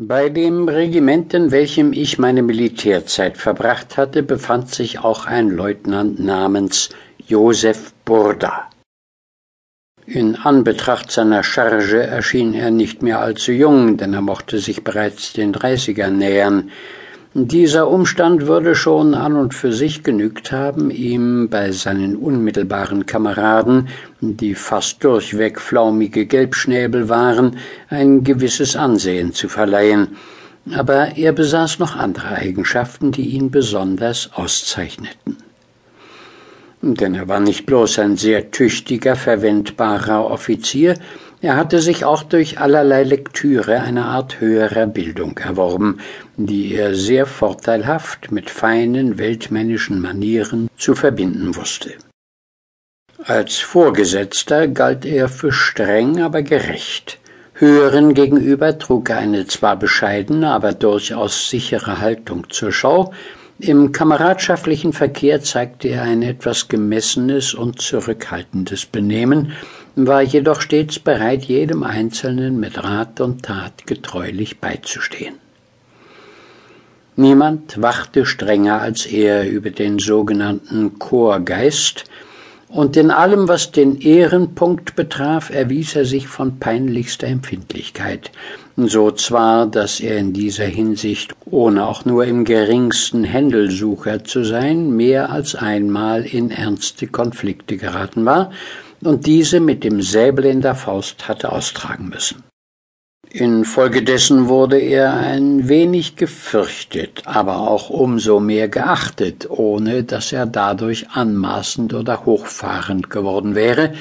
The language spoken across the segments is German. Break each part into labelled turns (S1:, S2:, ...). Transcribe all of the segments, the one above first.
S1: Bei dem Regiment, in welchem ich meine Militärzeit verbracht hatte, befand sich auch ein Leutnant namens Josef Burda. In Anbetracht seiner Charge erschien er nicht mehr allzu jung, denn er mochte sich bereits den Dreißigern nähern. Dieser Umstand würde schon an und für sich genügt haben, ihm bei seinen unmittelbaren Kameraden, die fast durchweg flaumige Gelbschnäbel waren, ein gewisses Ansehen zu verleihen. Aber er besaß noch andere Eigenschaften, die ihn besonders auszeichneten. Denn er war nicht bloß ein sehr tüchtiger, verwendbarer Offizier, er hatte sich auch durch allerlei Lektüre eine Art höherer Bildung erworben, die er sehr vorteilhaft mit feinen weltmännischen Manieren zu verbinden wusste. Als Vorgesetzter galt er für streng, aber gerecht. Höheren gegenüber trug er eine zwar bescheidene, aber durchaus sichere Haltung zur Schau, im kameradschaftlichen Verkehr zeigte er ein etwas gemessenes und zurückhaltendes Benehmen, war jedoch stets bereit, jedem Einzelnen mit Rat und Tat getreulich beizustehen. Niemand wachte strenger als er über den sogenannten Chorgeist, und in allem, was den Ehrenpunkt betraf, erwies er sich von peinlichster Empfindlichkeit, so zwar, dass er in dieser Hinsicht, ohne auch nur im geringsten Händelsucher zu sein, mehr als einmal in ernste Konflikte geraten war, und diese mit dem Säbel in der Faust hatte austragen müssen. Infolgedessen wurde er ein wenig gefürchtet, aber auch umso mehr geachtet, ohne dass er dadurch anmaßend oder hochfahrend geworden wäre,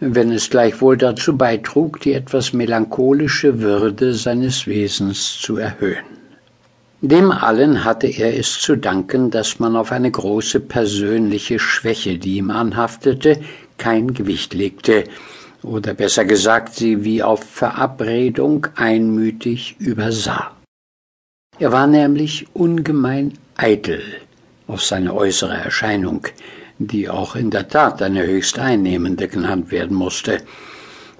S1: wenn es gleichwohl dazu beitrug, die etwas melancholische Würde seines Wesens zu erhöhen. Dem allen hatte er es zu danken, dass man auf eine große persönliche Schwäche, die ihm anhaftete, kein Gewicht legte, oder besser gesagt sie wie auf Verabredung einmütig übersah. Er war nämlich ungemein eitel auf seine äußere Erscheinung, die auch in der Tat eine höchst einnehmende genannt werden musste.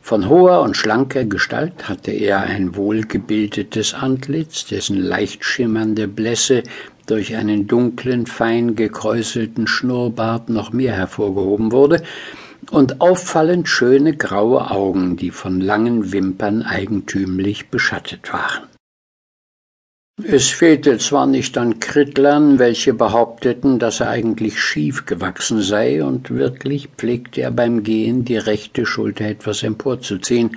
S1: Von hoher und schlanker Gestalt hatte er ein wohlgebildetes Antlitz, dessen leicht schimmernde Blässe durch einen dunklen, fein gekräuselten Schnurrbart noch mehr hervorgehoben wurde, und auffallend schöne graue Augen, die von langen Wimpern eigentümlich beschattet waren. Es fehlte zwar nicht an Krittlern, welche behaupteten, dass er eigentlich schief gewachsen sei, und wirklich pflegte er beim Gehen die rechte Schulter etwas emporzuziehen,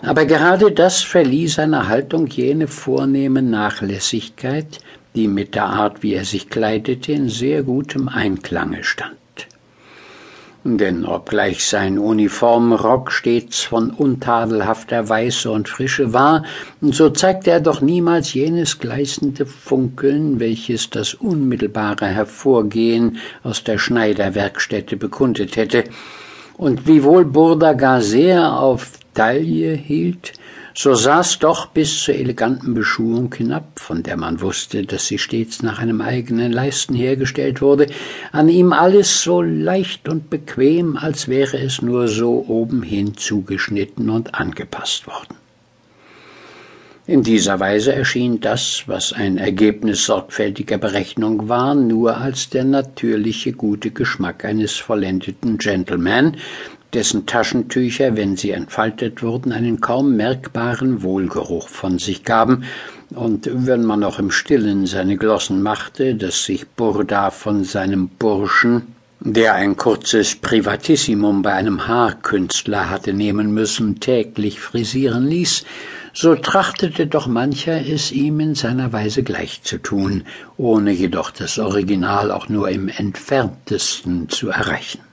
S1: aber gerade das verlieh seiner Haltung jene vornehme Nachlässigkeit, die mit der Art, wie er sich kleidete, in sehr gutem Einklange stand denn obgleich sein Uniformrock stets von untadelhafter Weiße und Frische war, so zeigte er doch niemals jenes gleißende Funkeln, welches das unmittelbare Hervorgehen aus der Schneiderwerkstätte bekundet hätte, und wiewohl Burda gar sehr auf Taille hielt, so saß doch bis zur eleganten Beschuhung hinab, von der man wusste, dass sie stets nach einem eigenen Leisten hergestellt wurde, an ihm alles so leicht und bequem, als wäre es nur so obenhin zugeschnitten und angepasst worden. In dieser Weise erschien das, was ein Ergebnis sorgfältiger Berechnung war, nur als der natürliche gute Geschmack eines vollendeten Gentleman, dessen Taschentücher, wenn sie entfaltet wurden, einen kaum merkbaren Wohlgeruch von sich gaben, und wenn man noch im stillen seine Glossen machte, dass sich Burda von seinem Burschen, der ein kurzes Privatissimum bei einem Haarkünstler hatte nehmen müssen, täglich frisieren ließ, so trachtete doch mancher es ihm in seiner Weise gleich zu tun, ohne jedoch das Original auch nur im entferntesten zu erreichen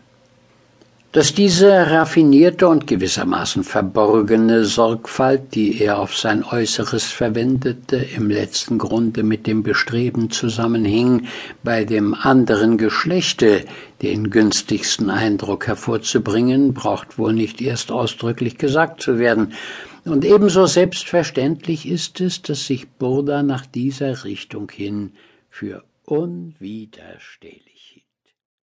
S1: dass diese raffinierte und gewissermaßen verborgene Sorgfalt, die er auf sein Äußeres verwendete, im letzten Grunde mit dem Bestreben zusammenhing, bei dem anderen Geschlechte den günstigsten Eindruck hervorzubringen, braucht wohl nicht erst ausdrücklich gesagt zu werden. Und ebenso selbstverständlich ist es, dass sich Burda nach dieser Richtung hin für unwiderstehlich